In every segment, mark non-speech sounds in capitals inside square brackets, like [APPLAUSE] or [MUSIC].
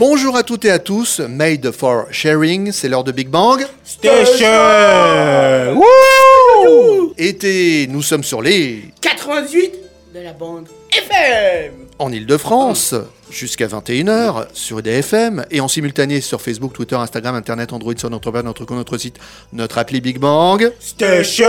Bonjour à toutes et à tous, Made for Sharing, c'est l'heure de Big Bang. Station. Été, nous sommes sur les 88 de la bande FM en Ile-de-France jusqu'à 21h sur DFM et en simultané sur Facebook, Twitter, Instagram, Internet, Android, sur notre page, notre compte, notre site, notre appli Big Bang. Station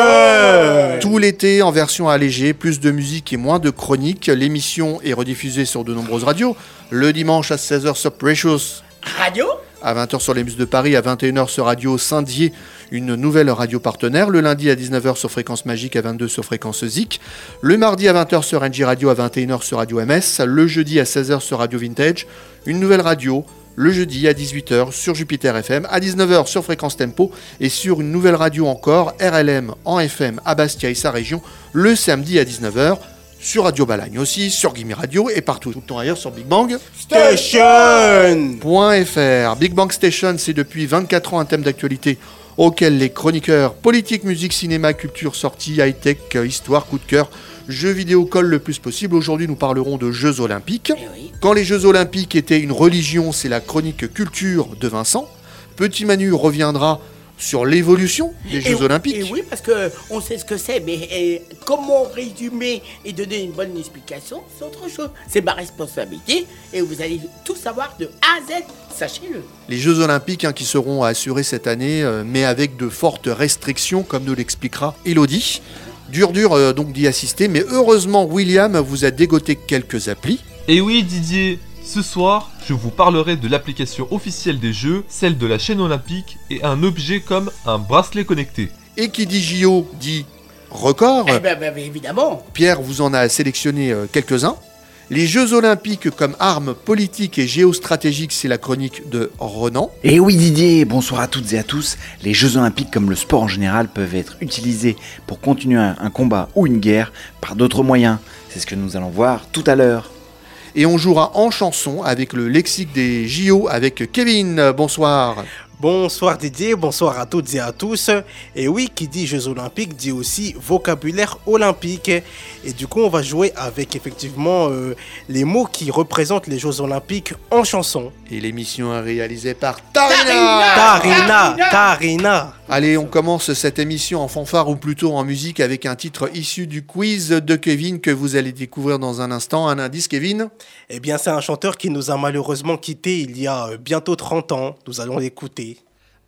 Tout l'été en version allégée, plus de musique et moins de chroniques. L'émission est rediffusée sur de nombreuses radios. Le dimanche à 16h sur Precious, Radio? À 20h sur les Muses de Paris, à 21h sur Radio Saint-Dié, une nouvelle radio partenaire. Le lundi à 19h sur Fréquence Magique, à 22h sur Fréquence Zik. Le mardi à 20h sur NJ Radio, à 21h sur Radio MS. Le jeudi à 16h sur Radio Vintage. Une nouvelle radio. Le jeudi à 18h sur Jupiter FM, à 19h sur Fréquence Tempo et sur une nouvelle radio encore, RLM en FM à Bastia et sa région, le samedi à 19h sur Radio Balagne aussi, sur Gimme Radio et partout tout le temps ailleurs sur Big Bang. Station .fr. Big Bang Station, c'est depuis 24 ans un thème d'actualité auquel les chroniqueurs politique, musique, cinéma, culture, sortie, high-tech, euh, histoire, coup de cœur, jeux vidéo collent le plus possible. Aujourd'hui, nous parlerons de Jeux Olympiques. Eh oui. Quand les Jeux Olympiques étaient une religion, c'est la chronique culture de Vincent. Petit Manu reviendra sur l'évolution des Et Jeux oui- Olympiques. Et oui, parce que on sait ce que c'est, mais comment résumer et donner une bonne explication, c'est autre chose. C'est ma responsabilité et vous allez tout savoir de A à Z, sachez-le. Les Jeux Olympiques hein, qui seront assurés cette année, euh, mais avec de fortes restrictions, comme nous l'expliquera Elodie. Dur, dur euh, donc d'y assister, mais heureusement, William vous a dégoté quelques applis. Et oui Didier, ce soir, je vous parlerai de l'application officielle des jeux, celle de la chaîne olympique et un objet comme un bracelet connecté. Et qui dit JO dit record. Eh ben, ben, évidemment. Pierre vous en a sélectionné euh, quelques-uns. Les Jeux Olympiques comme arme politique et géostratégique, c'est la chronique de Renan. Et Eh oui Didier, bonsoir à toutes et à tous. Les Jeux Olympiques comme le sport en général peuvent être utilisés pour continuer un combat ou une guerre par d'autres moyens. C'est ce que nous allons voir tout à l'heure. Et on jouera en chanson avec le lexique des JO avec Kevin. Bonsoir. Bonsoir Didier, bonsoir à toutes et à tous. Et oui, qui dit Jeux Olympiques dit aussi vocabulaire olympique. Et du coup, on va jouer avec effectivement euh, les mots qui représentent les Jeux Olympiques en chanson. Et l'émission est réalisée par Tarina. Tarina, Tarina. Allez, on commence cette émission en fanfare ou plutôt en musique avec un titre issu du quiz de Kevin que vous allez découvrir dans un instant. Un indice, Kevin? Eh bien, c'est un chanteur qui nous a malheureusement quittés il y a bientôt 30 ans. Nous allons l'écouter.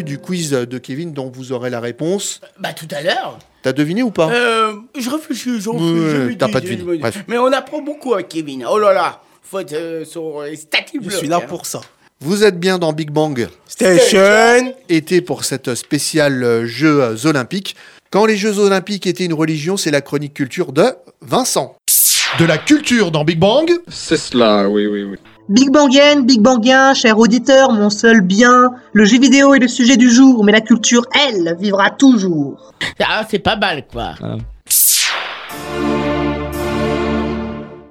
Du quiz de Kevin dont vous aurez la réponse. Bah tout à l'heure. T'as deviné ou pas? Euh, je réfléchis, j'en t'as pas deviné, bref. Mais on apprend beaucoup avec Kevin. Oh là là. Faut être euh, sur les Je suis là pour ça. Vous êtes bien dans Big Bang Station. été pour cette spéciale euh, Jeux euh, olympiques. Quand les Jeux olympiques étaient une religion, c'est la chronique culture de Vincent. De la culture dans Big Bang, C'est cela, oui, oui, oui. Big Bangienne, Big Bangien, cher auditeur, mon seul bien, le jeu vidéo est le sujet du jour, mais la culture, elle, vivra toujours. Ah, c'est pas mal, quoi.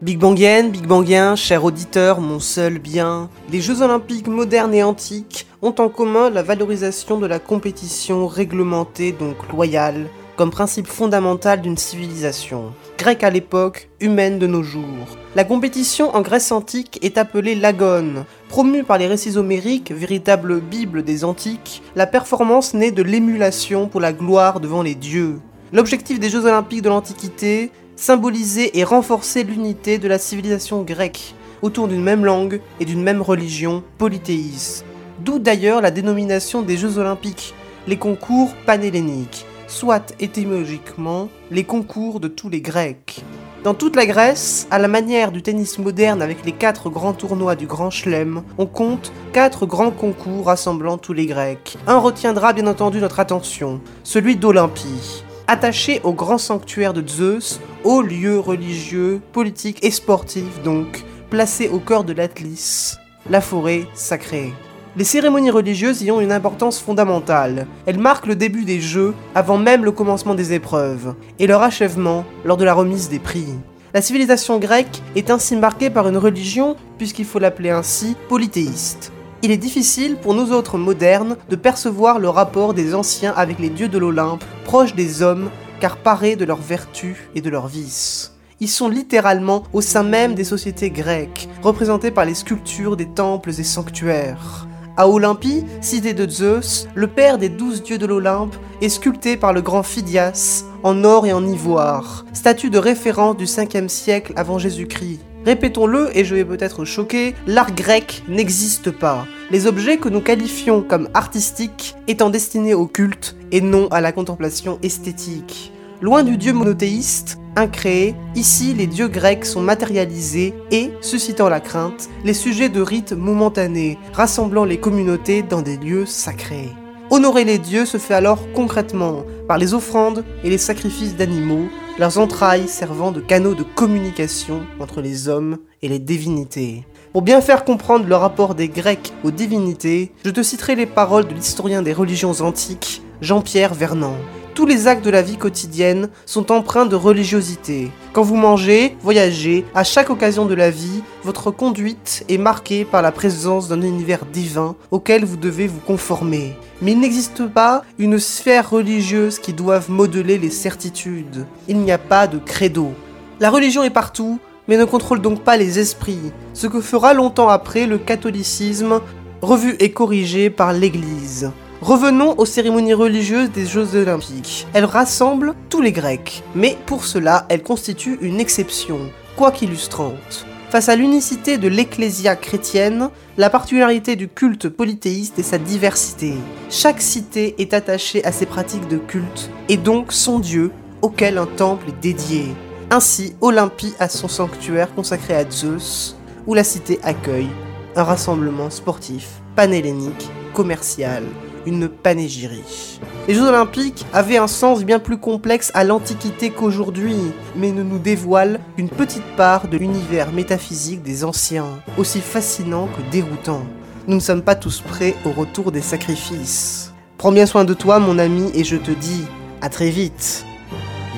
Big Bangienne, Big Bangien, cher auditeur, mon seul bien, les Jeux Olympiques modernes et antiques ont en commun la valorisation de la compétition réglementée, donc loyale, comme principe fondamental d'une civilisation. Grecque à l'époque, humaine de nos jours. La compétition en Grèce antique est appelée l'agone. Promue par les récits homériques, véritable bible des antiques, la performance naît de l'émulation pour la gloire devant les dieux. L'objectif des Jeux Olympiques de l'Antiquité, symboliser et renforcer l'unité de la civilisation grecque autour d'une même langue et d'une même religion polythéiste. D'où d'ailleurs la dénomination des Jeux Olympiques, les concours panhelléniques, soit étymologiquement les concours de tous les Grecs. Dans toute la Grèce, à la manière du tennis moderne avec les quatre grands tournois du Grand Chelem, on compte quatre grands concours rassemblant tous les Grecs. Un retiendra bien entendu notre attention, celui d'Olympie. Attaché au grand sanctuaire de Zeus, haut lieu religieux, politique et sportif donc, placé au cœur de l'Atlis, la forêt sacrée. Les cérémonies religieuses y ont une importance fondamentale. Elles marquent le début des Jeux avant même le commencement des épreuves, et leur achèvement lors de la remise des prix. La civilisation grecque est ainsi marquée par une religion, puisqu'il faut l'appeler ainsi, polythéiste. Il est difficile pour nous autres modernes de percevoir le rapport des anciens avec les dieux de l'Olympe, proches des hommes, car parés de leurs vertus et de leurs vices. Ils sont littéralement au sein même des sociétés grecques, représentés par les sculptures des temples et sanctuaires. À Olympie, cité de Zeus, le père des douze dieux de l'Olympe est sculpté par le grand Phidias en or et en ivoire, statue de référence du 5e siècle avant Jésus-Christ. Répétons-le, et je vais peut-être choquer, l'art grec n'existe pas. Les objets que nous qualifions comme artistiques étant destinés au culte et non à la contemplation esthétique. Loin du dieu monothéiste, incréé, ici les dieux grecs sont matérialisés et, suscitant la crainte, les sujets de rites momentanés, rassemblant les communautés dans des lieux sacrés. Honorer les dieux se fait alors concrètement par les offrandes et les sacrifices d'animaux, leurs entrailles servant de canaux de communication entre les hommes et les divinités. Pour bien faire comprendre le rapport des Grecs aux divinités, je te citerai les paroles de l'historien des religions antiques, Jean-Pierre Vernant. Tous les actes de la vie quotidienne sont empreints de religiosité. Quand vous mangez, voyagez, à chaque occasion de la vie, votre conduite est marquée par la présence d'un univers divin auquel vous devez vous conformer. Mais il n'existe pas une sphère religieuse qui doive modeler les certitudes. Il n'y a pas de credo. La religion est partout, mais ne contrôle donc pas les esprits, ce que fera longtemps après le catholicisme, revu et corrigé par l'Église. Revenons aux cérémonies religieuses des Jeux olympiques. Elles rassemblent tous les Grecs, mais pour cela, elles constituent une exception, quoique illustrante. Face à l'unicité de l'ecclésia chrétienne, la particularité du culte polythéiste est sa diversité. Chaque cité est attachée à ses pratiques de culte, et donc son dieu, auquel un temple est dédié. Ainsi, Olympie a son sanctuaire consacré à Zeus, où la cité accueille un rassemblement sportif, panhellénique, commercial, une panégyrie. Les Jeux Olympiques avaient un sens bien plus complexe à l'Antiquité qu'aujourd'hui, mais ne nous dévoilent qu'une petite part de l'univers métaphysique des anciens, aussi fascinant que déroutant. Nous ne sommes pas tous prêts au retour des sacrifices. Prends bien soin de toi, mon ami, et je te dis à très vite.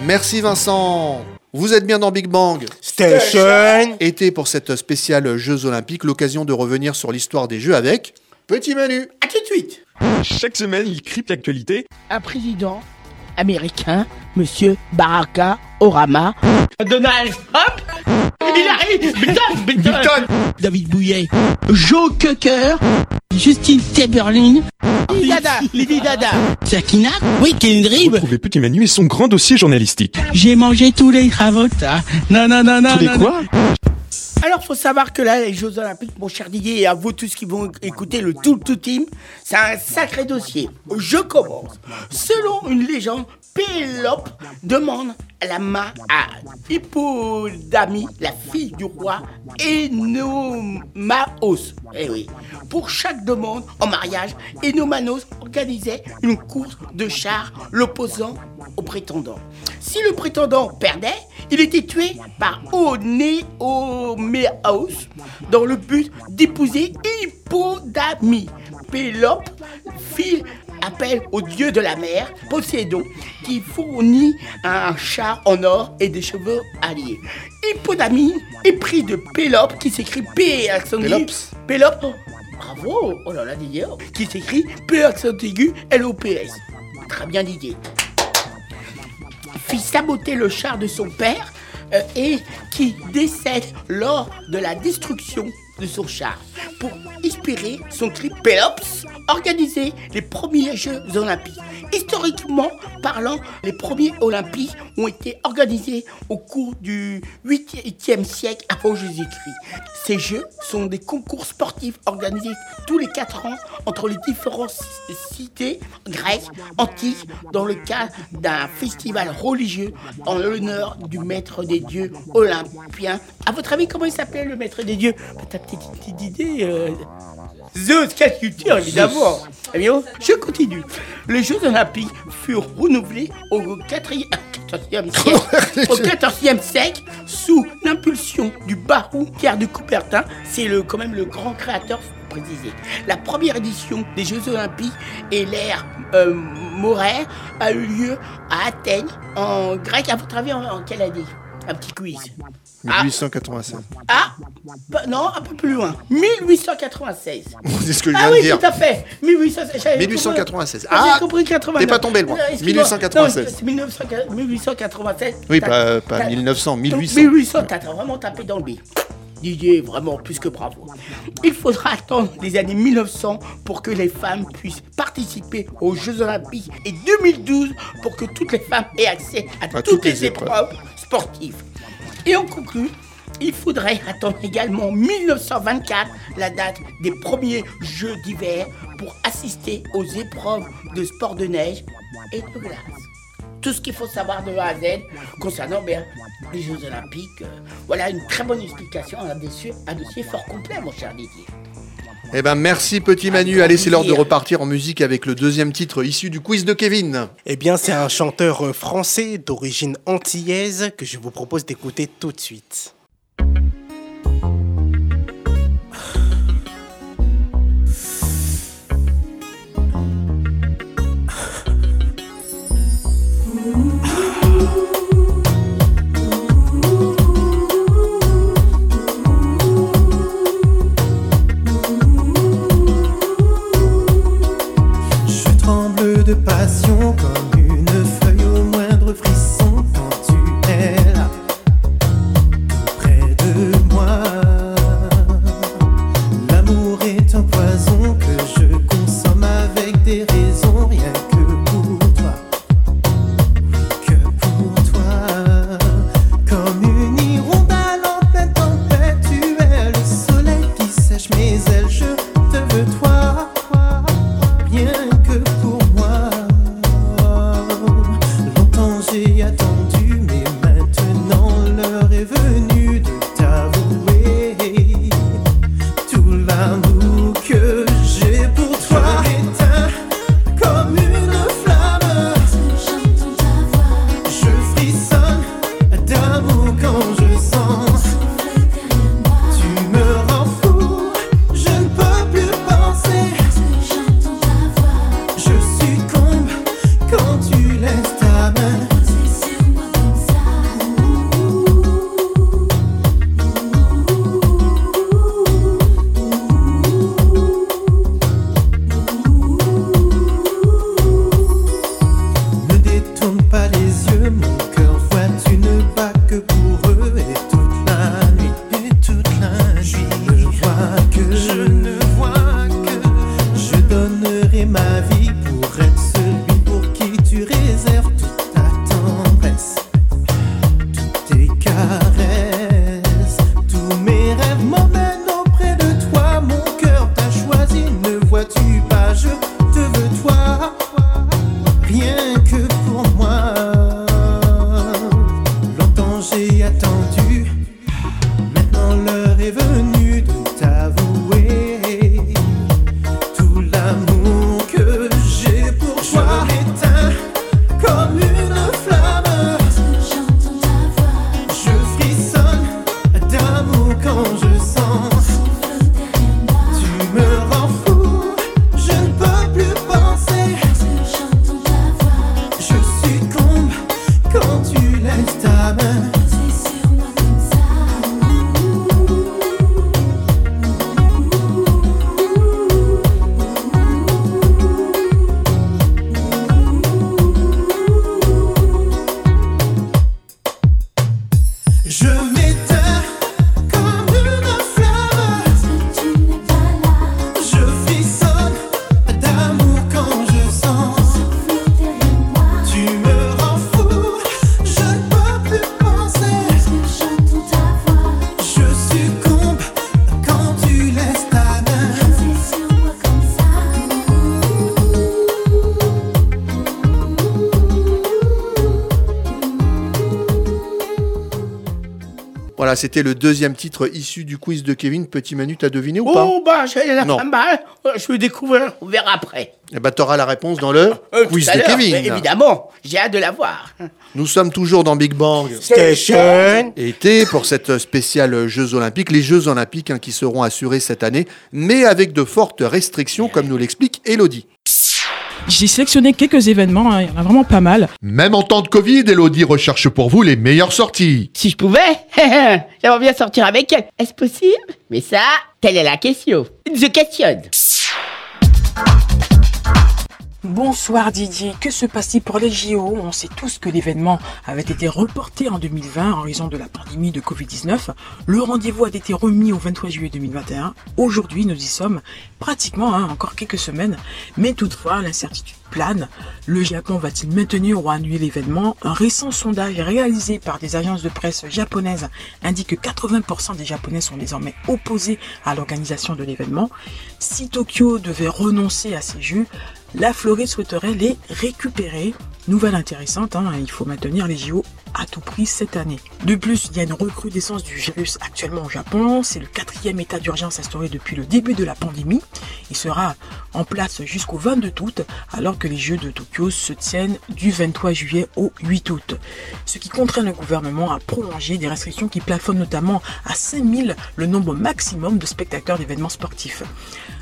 Merci Vincent. Vous êtes bien dans Big Bang. Station. Été pour cette spéciale Jeux Olympiques, l'occasion de revenir sur l'histoire des Jeux avec Petit Manu. À tout de suite. Chaque semaine, il crypte l'actualité. Un président américain, Monsieur Baraka Orama. Donald Trump. Il arrive. Button, Button. David Bouillet. Joe Cocker. Justine Timberlake. Lady Dada. Lady Dada. Sakina. Oui, Kendrick. Retrouvez Petit Manu et son grand dossier journalistique. J'ai mangé tous les travaux. ça. Non, non, non, non. Tous les non, quoi? Alors, faut savoir que là, les Jeux Olympiques, mon cher Didier, et à vous tous qui vont écouter le tout tout team, c'est un sacré dossier. Je commence. Selon une légende, Pélope demande la main à Hippodamie, la fille du roi Enomaos. Eh oui. Pour chaque demande en mariage, Enomanos organisait une course de chars l'opposant au prétendant. Si le prétendant perdait, il était tué par Onéoméaos dans le but d'épouser Hippodamie. Pélope fit appel au dieu de la mer, Poséidon, qui fournit un char en or et des cheveux alliés. Hippodamie est pris de Pélope, qui s'écrit P accent aigu. Pélope, bravo, oh là là Didier, qui s'écrit P accent aigu L-O-P-S. Très bien Didier. Fit saboter le char de son père euh, et qui décède lors de la destruction de son char. Pour inspirer son cri Pélops, organiser les premiers Jeux olympiques. Historiquement parlant, les premiers Olympiques ont été organisés au cours du 8e siècle avant Jésus-Christ. Ces Jeux sont des concours sportifs organisés tous les 4 ans entre les différentes cités grecques antiques dans le cadre d'un festival religieux en l'honneur du maître des dieux olympien. À votre avis, comment il s'appelait le maître des dieux? Petite, petite idée euh, culture, évidemment. Eh bien, je continue. Les Jeux Olympiques furent renouvelés au 4e, 14e siècle, [LAUGHS] au 14e siècle sous l'impulsion du baron Pierre de Coubertin. C'est le, quand même le grand créateur faut préciser. La première édition des Jeux Olympiques et l'ère euh, Moraire a eu lieu à Athènes, en grec. À votre avis, en, en quelle année? Un petit quiz. 1896. Ah, bah, non, un peu plus loin. 1896. [LAUGHS] C'est ce que je Ah viens de oui, dire. tout à fait. 1800 j'avais 1896. compris- Ah, j'ai compris 89. t'es pas tombé loin. Euh, excuse-moi. 1896. Non, c'est 1900 1896. Oui, pas, pas t'as- 1900, 1800. 1800, t'as vraiment tapé dans le B. Didier, vraiment plus que bravo. Il faudra attendre les années 1900 pour que les femmes puissent participer aux Jeux Olympiques et 2012 pour que toutes les femmes aient accès à, toutes, les, épreuves sportives. Et on conclut, il faudrait attendre également 1924, la date des premiers Jeux d'hiver, pour assister aux épreuves de sport de neige et de glace. Tout ce qu'il faut savoir de A à Z concernant bien, les Jeux Olympiques. euh, voilà une très bonne explication, un dossier, un dossier fort complet, mon cher Didier. Eh ben merci petit Manu. Allez, c'est l'heure de repartir en musique avec le deuxième titre issu du quiz de Kevin. Eh bien, c'est un chanteur euh, français d'origine antillaise que je vous propose d'écouter tout de suite. De passion c'était le deuxième titre issu du quiz de Kevin. Petit Manu, t'as deviné ou pas Oh, bah, j'ai la Non. mal. Je vais découvrir, on verra après. Eh ben, t'auras la réponse dans le Euh, quiz tout à de Kevin. Évidemment, j'ai hâte de la voir. Nous sommes toujours dans Big Bang Station. été pour cette spéciale Jeux Olympiques. Les Jeux Olympiques hein, qui seront assurés cette année, mais avec de fortes restrictions, comme nous l'explique Elodie. J'ai sélectionné quelques événements, hein, il y en a vraiment pas mal. Même en temps de Covid, Elodie recherche pour vous les meilleures sorties. Si je pouvais, [LAUGHS] j'aimerais bien sortir avec elle. Est-ce possible? Mais ça, telle est la question. Je questionne. Bonsoir Didier, que se passe-t-il pour les JO On sait tous que l'événement avait été reporté en 2020 en raison de la pandémie de Covid-19. Le rendez-vous a été remis au 23 juillet 2021. Aujourd'hui, nous y sommes pratiquement, hein, encore quelques semaines, mais toutefois l'incertitude plane. Le Japon va-t-il maintenir ou annuler l'événement? Un récent sondage réalisé par des agences de presse japonaises indique que 80% des Japonais sont désormais opposés à l'organisation de l'événement. Si Tokyo devait renoncer à ces Jeux, la Floride souhaiterait les récupérer. Nouvelle intéressante, hein, il faut maintenir les JO à tout prix cette année. De plus, il y a une recrudescence du virus actuellement au Japon. C'est le quatrième état d'urgence instauré depuis le début de la pandémie. Il sera en place jusqu'au 22 août, alors que les Jeux de Tokyo se tiennent du 23 juillet au 8 août. Ce qui contraint le gouvernement à prolonger des restrictions qui plafonnent notamment à 5000 le nombre maximum de spectateurs d'événements sportifs.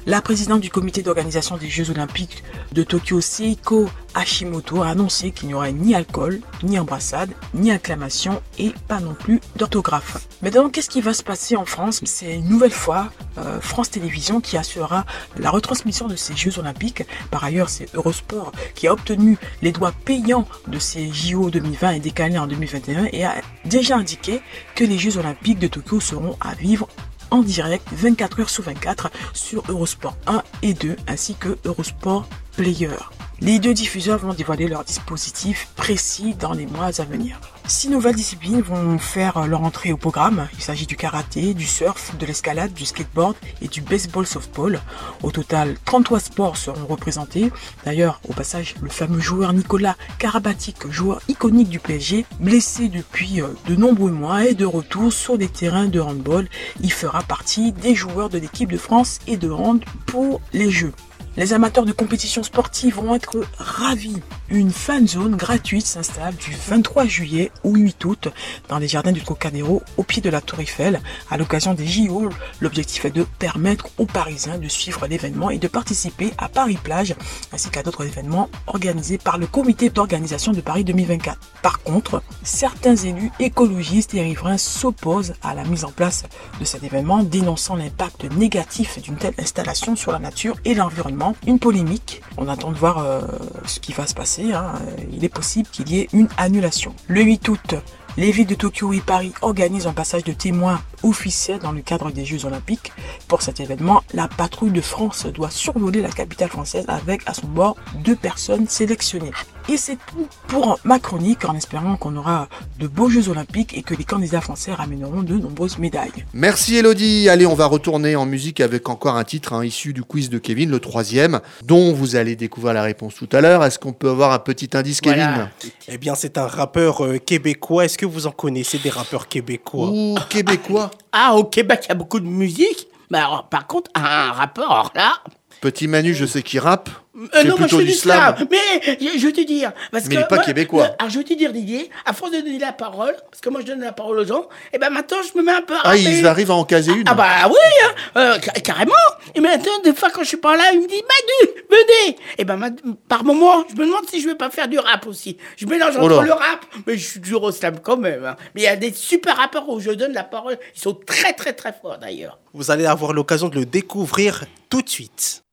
La présidente du comité d'organisation des Jeux Olympiques de Tokyo, Seiko Hashimoto, a annoncé qu'il n'y aurait ni alcool, ni embrassade, ni acclamation et pas non plus d'orthographe. Maintenant, qu'est-ce qui va se passer en France? C'est une nouvelle fois euh, France Télévisions qui assurera la retransmission de ces Jeux Olympiques. Par ailleurs, c'est Eurosport qui a obtenu les droits payants de ces JO 2020 et décalés en 2021 et a déjà indiqué que les Jeux Olympiques de Tokyo seront à vivre en direct 24 heures sur 24 sur Eurosport 1 et 2 ainsi que Eurosport Player. Les deux diffuseurs vont dévoiler leur dispositif précis dans les mois à venir. Six nouvelles disciplines vont faire leur entrée au programme. Il s'agit du karaté, du surf, de l'escalade, du skateboard et du baseball softball. Au total, 33 sports seront représentés. D'ailleurs, au passage, le fameux joueur Nicolas Karabatic, joueur iconique du PSG, blessé depuis euh, de nombreux mois et de retour sur des terrains de handball, il fera partie des joueurs de l'équipe de France et de hand pour les Jeux. Les amateurs de compétition sportive vont être ravis. Une fan zone gratuite s'installe du 23 juillet au 8 août dans les jardins du Trocadéro au pied de la Tour Eiffel. À l'occasion des JO, l'objectif est de permettre aux Parisiens de suivre l'événement et de participer à Paris Plage ainsi qu'à d'autres événements organisés par le comité d'organisation de Paris 2024. Par contre, certains élus écologistes et riverains s'opposent à la mise en place de cet événement, dénonçant l'impact négatif d'une telle installation sur la nature et l'environnement. Une polémique. On attend de voir euh, ce qui va se passer. hein. Il est possible qu'il y ait une annulation. Le 8 août, les villes de Tokyo et Paris organisent un passage de témoins officiel dans le cadre des Jeux Olympiques. Pour cet événement, la patrouille de France doit survoler la capitale française avec à son bord deux personnes sélectionnées. Et c'est tout pour ma chronique en espérant qu'on aura de beaux Jeux Olympiques et que les candidats français ramèneront de nombreuses médailles. Merci Elodie. Allez, on va retourner en musique avec encore un titre hein, issu du quiz de Kevin, le troisième, dont vous allez découvrir la réponse tout à l'heure. Est-ce qu'on peut avoir un petit indice, Kevin? Eh bien, c'est un rappeur euh, québécois. Est-ce que vous en connaissez des rappeurs québécois? Ouh, québécois? Ah, au Québec, il y a beaucoup de musique. Mais par contre, un rapport, là. Petit Manu, je sais qu'il rappe. Euh, non, moi je fais du slam. slam. Mais je, je vais te dire. Parce Mais que il est pas moi, québécois. le- alors je vais te dire, Didier, à force de donner la parole, parce que moi je donne la parole aux gens, et ben maintenant je me mets un peu Ah, rapper. ils arrivent à en caser une Ah bah oui, hein, euh, ca- carrément. Et maintenant, des fois quand je suis pas là, ils me disent Manu, venez. Et ben ma- par moment, je me demande si je vais pas faire du rap aussi. Je mélange Oh entre le rap, mais je suis toujours au slam quand même. hein. Mais il y a des super rappeurs où je donne la parole. Ils sont très très très forts d'ailleurs. Vous allez avoir l'occasion de le découvrir tout de suite.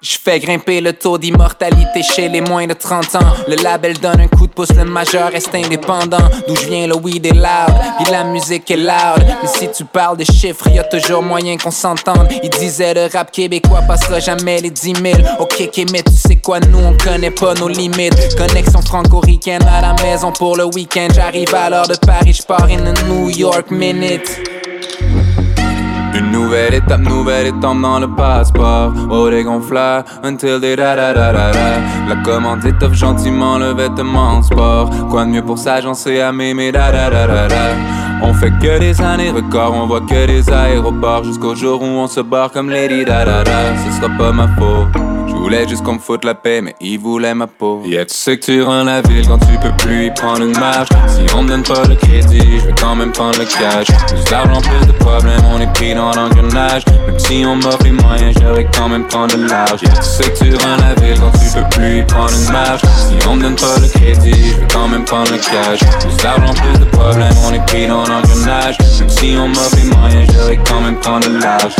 Je fais grimper le taux d'immortalité chez les moins de 30 ans. Le label donne un coup de pouce, le majeur reste indépendant. D'où je viens, le weed est loud, puis la musique est loud. Mais si tu parles de chiffres, y a toujours moyen qu'on s'entende. Il disait le rap québécois passera jamais les 10 000. Ok, ok, mais tu sais quoi, nous on connaît pas nos limites. Connexion franco-ricaine à la maison pour le week-end. J'arrive à l'heure de Paris, je pars in a New York minute. Une nouvelle étape, nouvelle étape dans le passeport. Oh, les gonfleurs, until they da da da da. La commande étoffe gentiment le vêtement sport. Quoi de mieux pour s'agencer à m'aimer, da da da da da. On fait que des années records, on voit que des aéroports. Jusqu'au jour où on se barre comme Lady da da da. Ce sera pas ma faute. Voulais juste qu'on me foute la paix, mais ils voulaient ma peau. Yeah, tu sais que tu rends la ville quand tu peux plus y prendre une marche? Si on me donne pas le crédit, je vais quand même prendre le cash. Plus d'argent, plus de problèmes, on est pris dans l'engrenage. Même si on m'offre les moyens, j'aurais quand même prendre de large. Yeah, tu sais que tu rends la ville quand tu peux plus y prendre une marche? Si on me donne pas le crédit, je vais quand même prendre le cash. Plus d'argent, plus de problèmes, on est pris dans l'engrenage. Même si on m'offre les moyens, j'aurais quand même prendre de large.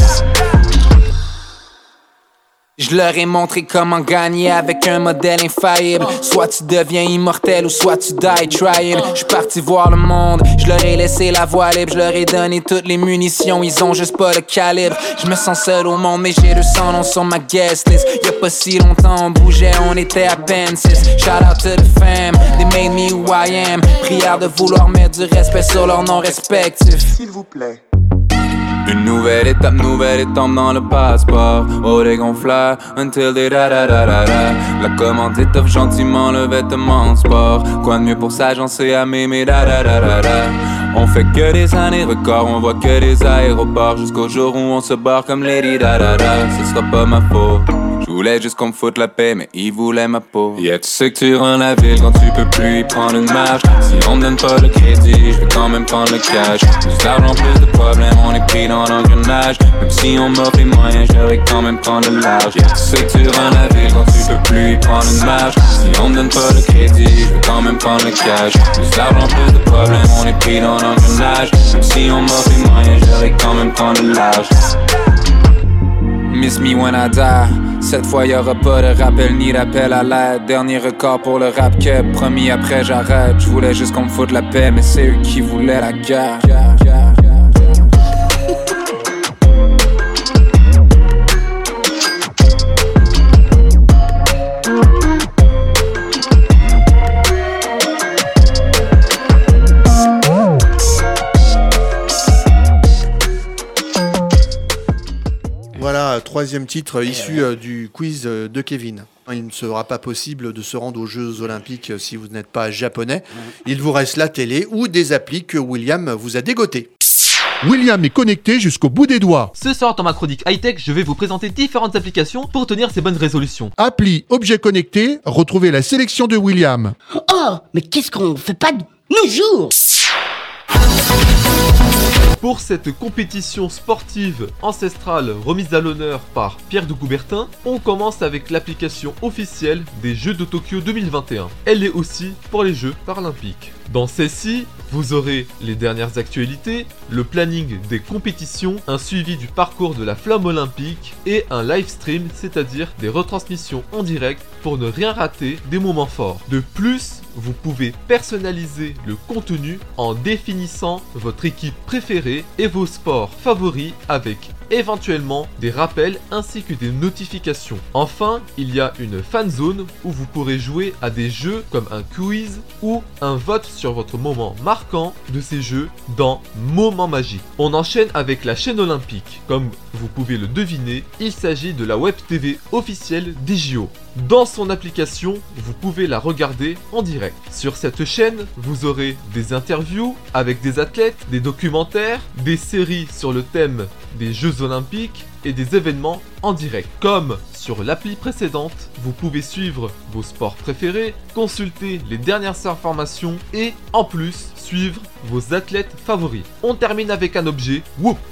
Je leur ai montré comment gagner avec un modèle infaillible. Soit tu deviens immortel ou soit tu die trying. Je parti voir le monde, je leur ai laissé la voie libre. Je leur ai donné toutes les munitions, ils ont juste pas le calibre. Je me sens seul au monde, mais j'ai 200 noms sur ma guest list. Y'a pas si longtemps, on bougeait, on était à peine. Shout out to the fam, they made me who I am. Prière de vouloir mettre du respect sur leur nom respectif. S'il vous plaît. Une nouvelle étape, nouvelle étape dans le passeport. Oh, les gonfleurs, until they da da da da da. La commande étoffe gentiment le vêtement sport. Quoi de mieux pour s'agencer à m'aimer, da da da da da. On fait que des années records, on voit que des aéroports. Jusqu'au jour où on se barre comme Lady da da da. Ce sera pas ma faute. Je voulais juste qu'on me foute la paix, mais ils voulaient ma peau. Yeah, tu sais que tu rends la ville quand tu peux plus y prendre une marche. Si on me donne pas le crédit, je vais quand même prendre le cash. Plus d'argent, plus de problèmes, on est pris dans l'engrenage. Même si on m'offre les moyens, j'aurais quand même prendre le large. Yeah, tu sais que tu rends la ville quand tu peux plus y prendre une marche. Si on me donne pas le crédit, je vais quand même prendre le cash. Plus d'argent, plus de problèmes, on est pris dans l'engrenage. Même si on m'offre les moyens, j'aurais quand même prendre le large. Miss me when I die. Cette fois y'aura pas de rappel ni d'appel à l'aide. Dernier record pour le rap que promis après j'arrête. Je voulais juste qu'on me foute la paix, mais c'est eux qui voulaient la guerre. Troisième titre issu euh, du quiz euh, de Kevin. Il ne sera pas possible de se rendre aux Jeux Olympiques euh, si vous n'êtes pas japonais. Il vous reste la télé ou des applis que William vous a dégoté. William est connecté jusqu'au bout des doigts. Ce soir dans ma chronique high-tech, je vais vous présenter différentes applications pour tenir ces bonnes résolutions. Appli objet connecté, retrouvez la sélection de William. Oh, mais qu'est-ce qu'on fait pas de nos jours? Pour cette compétition sportive ancestrale remise à l'honneur par Pierre de Coubertin, on commence avec l'application officielle des Jeux de Tokyo 2021. Elle est aussi pour les Jeux paralympiques. Dans celle-ci, vous aurez les dernières actualités, le planning des compétitions, un suivi du parcours de la flamme olympique et un live stream, c'est-à-dire des retransmissions en direct pour ne rien rater des moments forts. De plus, vous pouvez personnaliser le contenu en définissant votre équipe préférée et vos sports favoris avec éventuellement des rappels ainsi que des notifications. Enfin, il y a une fan zone où vous pourrez jouer à des jeux comme un quiz ou un vote sur votre moment marquant de ces jeux dans Moment Magique. On enchaîne avec la chaîne olympique. Comme vous pouvez le deviner, il s'agit de la web TV officielle des JO. Dans son application, vous pouvez la regarder en direct. Sur cette chaîne, vous aurez des interviews avec des athlètes, des documentaires, des séries sur le thème des Jeux Olympiques et des événements en direct. Comme sur l'appli précédente, vous pouvez suivre vos sports préférés, consulter les dernières informations et en plus suivre vos athlètes favoris. On termine avec un objet,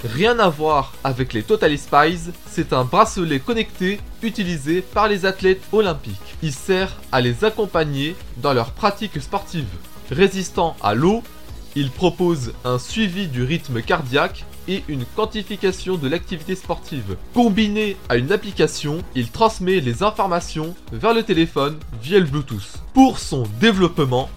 rien à voir avec les Total Spies, c'est un bracelet connecté utilisé par les athlètes olympiques. Il sert à les accompagner dans leurs pratiques sportives. Résistant à l'eau, il propose un suivi du rythme cardiaque et une quantification de l'activité sportive. Combiné à une application, il transmet les informations vers le téléphone via le Bluetooth. Pour son développement,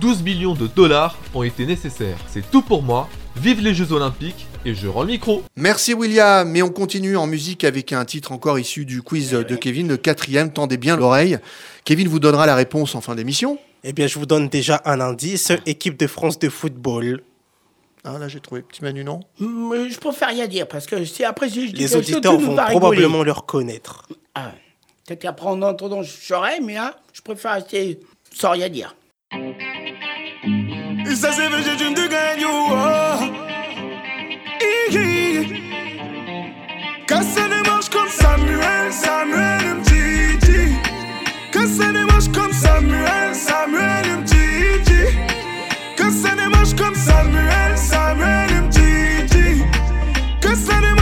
12 millions de dollars ont été nécessaires. C'est tout pour moi. Vive les Jeux Olympiques et je rends le micro. Merci William, mais on continue en musique avec un titre encore issu du quiz de Kevin, le quatrième, tendez bien l'oreille. Kevin vous donnera la réponse en fin d'émission. Eh bien, je vous donne déjà un indice. Équipe de France de football. Ah là, j'ai trouvé. Petit Manu, non Mais je préfère rien dire parce que si après je, je dis Les quelque chose, auditeurs tout le monde vont va rigoler. probablement le reconnaître. Ah, peut-être qu'après en entendant, je saurais, mais hein, je préfère rester sans rien dire. Et ça c'est VG Jim de Gagno Casse les manches comme Samuel, Samuel Mtiti Casse les manches comme Samuel, Samuel manches comme Samuel, Samuel Mtiti Casse les manches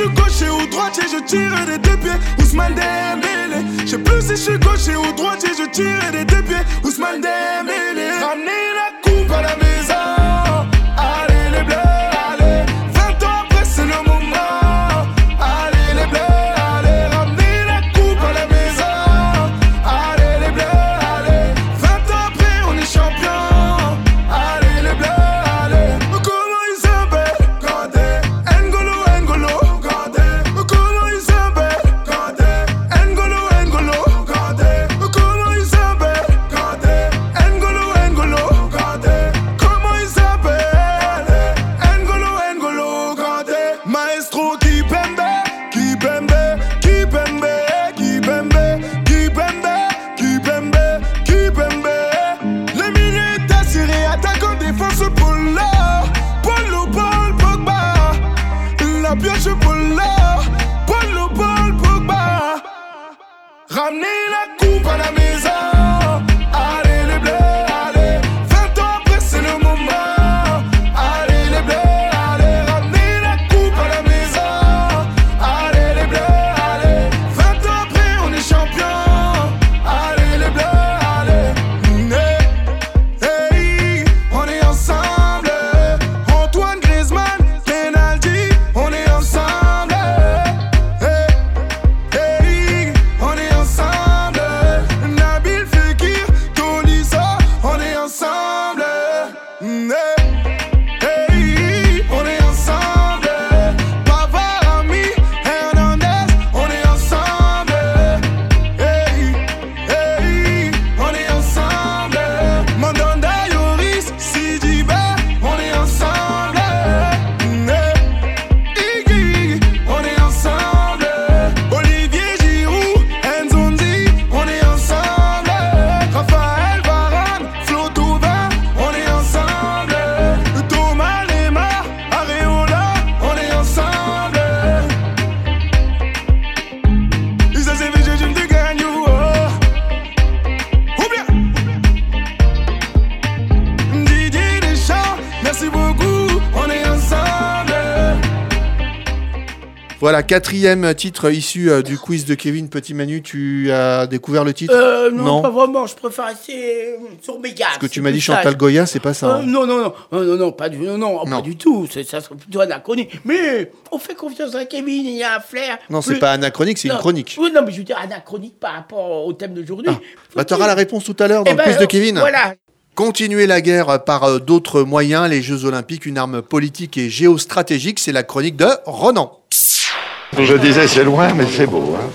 je suis gaucher ou droitier Je tire des deux pieds, Ousmane Dembélé. Je sais plus si je suis gaucher ou droitier Je tire des deux pieds, Ousmane Dembélé. Ramenez la coupe à la Ramenez la coupe quatrième titre issu euh, du quiz de Kevin Petit Manu. Tu as découvert le titre? Euh, non, pas vraiment, je préfère rester euh, sur mes gardes. Parce que tu m'as dit Chantal. Goya, c'est pas ça. Euh, hein. non, non, non, non, non, non, pas du, non, non, Non. pas du tout. C'est- Ça serait plutôt anachronique. Mais on fait confiance à Kevin, il y a un flair. Non, c'est plus- pas anachronique, c'est une Non. chronique. Oui, non, mais je veux dire anachronique par rapport au thème d'aujourd'hui. Bah, t'auras la réponse tout à l'heure dans Eh le ben, quiz de euh, Kevin. Voilà. Continuer la guerre par euh, d'autres moyens, les Jeux Olympiques, une arme politique et géostratégique, c'est la chronique de Ronan. Je disais c'est loin mais c'est beau. Hein.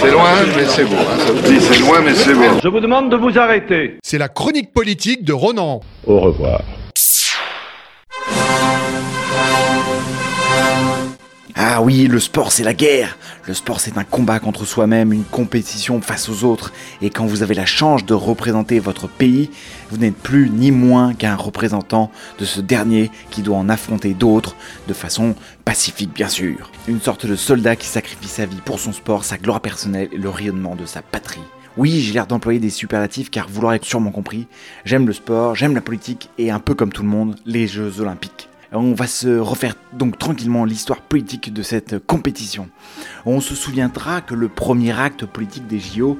C'est loin mais c'est beau. Hein. Ça vous dit c'est loin mais c'est beau. Je vous demande de vous arrêter. C'est la chronique politique de Ronan. Au revoir. Ah oui, le sport c'est la guerre. Le sport c'est un combat contre soi-même, une compétition face aux autres. Et quand vous avez la chance de représenter votre pays, vous n'êtes plus ni moins qu'un représentant de ce dernier qui doit en affronter d'autres de façon pacifique bien sûr. Une sorte de soldat qui sacrifie sa vie pour son sport, sa gloire personnelle et le rayonnement de sa patrie. Oui, j'ai l'air d'employer des superlatifs car vous l'aurez sûrement compris, j'aime le sport, j'aime la politique et un peu comme tout le monde, les Jeux Olympiques. On va se refaire donc tranquillement l'histoire politique de cette compétition. On se souviendra que le premier acte politique des JO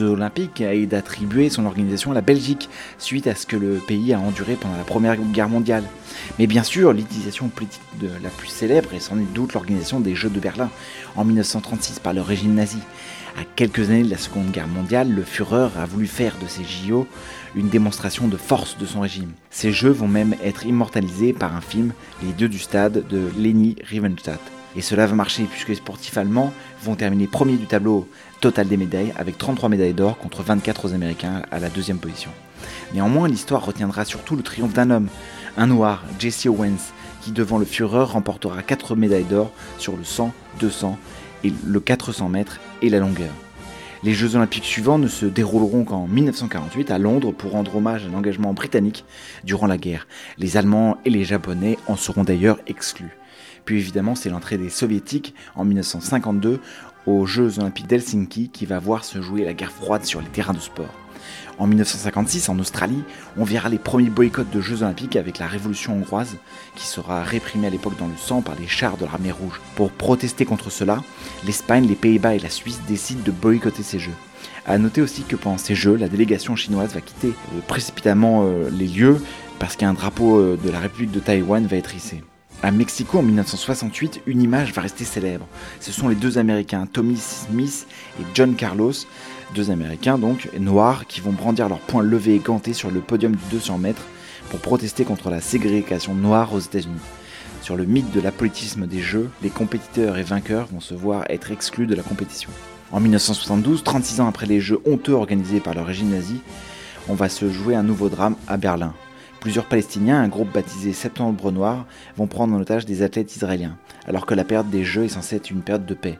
olympiques est d'attribuer son organisation à la Belgique, suite à ce que le pays a enduré pendant la Première Guerre mondiale. Mais bien sûr, l'utilisation politique de la plus célèbre est sans doute l'organisation des Jeux de Berlin en 1936 par le régime nazi. À quelques années de la Seconde Guerre mondiale, le Führer a voulu faire de ces JO une démonstration de force de son régime. Ces jeux vont même être immortalisés par un film, Les Dieux du Stade, de Leni Riefenstadt. Et cela va marcher puisque les sportifs allemands vont terminer premier du tableau total des médailles avec 33 médailles d'or contre 24 aux Américains à la deuxième position. Néanmoins, l'histoire retiendra surtout le triomphe d'un homme, un noir, Jesse Owens, qui devant le Führer remportera 4 médailles d'or sur le 100, 200 et le 400 mètres et la longueur. Les Jeux Olympiques suivants ne se dérouleront qu'en 1948 à Londres pour rendre hommage à l'engagement britannique durant la guerre. Les Allemands et les Japonais en seront d'ailleurs exclus. Puis évidemment, c'est l'entrée des Soviétiques en 1952 aux Jeux Olympiques d'Helsinki qui va voir se jouer la guerre froide sur les terrains de sport. En 1956, en Australie, on verra les premiers boycotts de Jeux Olympiques avec la Révolution hongroise, qui sera réprimée à l'époque dans le sang par les chars de l'armée rouge. Pour protester contre cela, l'Espagne, les Pays-Bas et la Suisse décident de boycotter ces Jeux. A noter aussi que pendant ces Jeux, la délégation chinoise va quitter euh, précipitamment euh, les lieux parce qu'un drapeau euh, de la République de Taïwan va être hissé. À Mexico en 1968, une image va rester célèbre. Ce sont les deux Américains, Tommy Smith et John Carlos, deux Américains donc, noirs, qui vont brandir leurs poings levés et gantés sur le podium du 200 mètres pour protester contre la ségrégation noire aux États-Unis. Sur le mythe de l'apolitisme des Jeux, les compétiteurs et vainqueurs vont se voir être exclus de la compétition. En 1972, 36 ans après les Jeux honteux organisés par le régime nazi, on va se jouer un nouveau drame à Berlin. Plusieurs Palestiniens, un groupe baptisé Septembre Noir, vont prendre en otage des athlètes israéliens, alors que la période des Jeux est censée être une période de paix,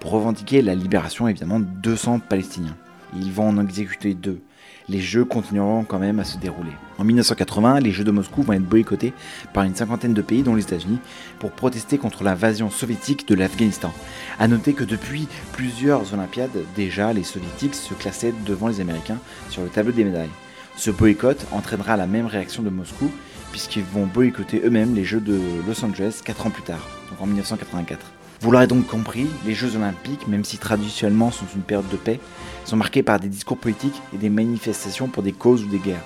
pour revendiquer la libération évidemment de 200 Palestiniens. Ils vont en exécuter deux. Les Jeux continueront quand même à se dérouler. En 1980, les Jeux de Moscou vont être boycottés par une cinquantaine de pays, dont les États-Unis, pour protester contre l'invasion soviétique de l'Afghanistan. A noter que depuis plusieurs Olympiades, déjà, les soviétiques se classaient devant les Américains sur le tableau des médailles. Ce boycott entraînera la même réaction de Moscou, puisqu'ils vont boycotter eux-mêmes les Jeux de Los Angeles 4 ans plus tard, donc en 1984. Vous l'aurez donc compris, les Jeux Olympiques, même si traditionnellement sont une période de paix, sont marqués par des discours politiques et des manifestations pour des causes ou des guerres.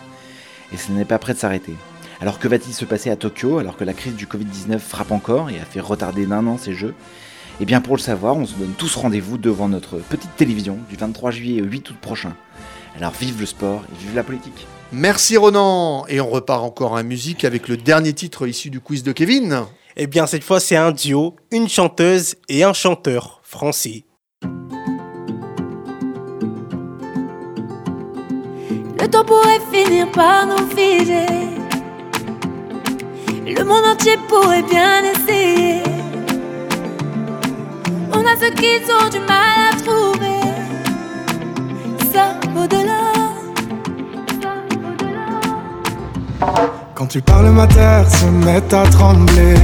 Et ce n'est pas prêt de s'arrêter. Alors que va-t-il se passer à Tokyo alors que la crise du Covid-19 frappe encore et a fait retarder d'un an ces Jeux? Eh bien pour le savoir, on se donne tous rendez-vous devant notre petite télévision du 23 juillet au 8 août prochain. Alors vive le sport et vive la politique. Merci Ronan Et on repart encore en musique avec le dernier titre issu du quiz de Kevin. Eh bien, cette fois, c'est un duo, une chanteuse et un chanteur français. Le temps pourrait finir par nous figer. Le monde entier pourrait bien essayer. On a ceux qui ont du mal à trouver. Ça au-delà. Quand tu parles, ma terre se met à trembler.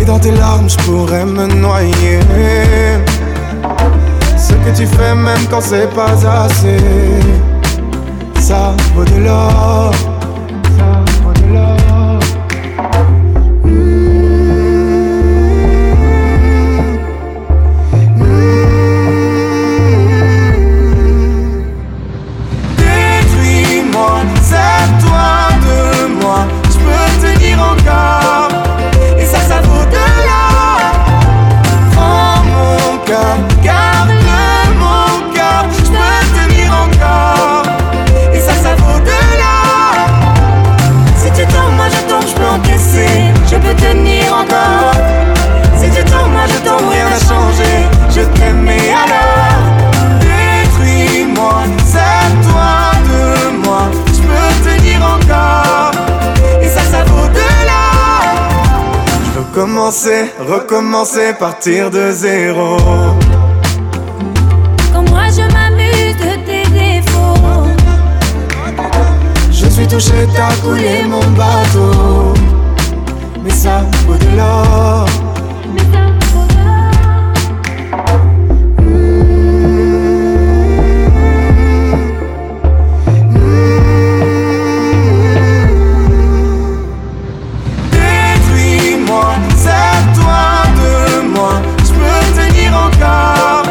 Et dans tes larmes, je pourrais me noyer. Ce que tu fais, même quand c'est pas assez, ça vaut de l'or. Je peux tenir encore. Recommencer, recommencer, partir de zéro. Quand moi je m'amuse de tes défauts. Je suis touché, t'as coulé mon bateau. Mais ça vaut de l'or. Moi. Je peux tenir encore.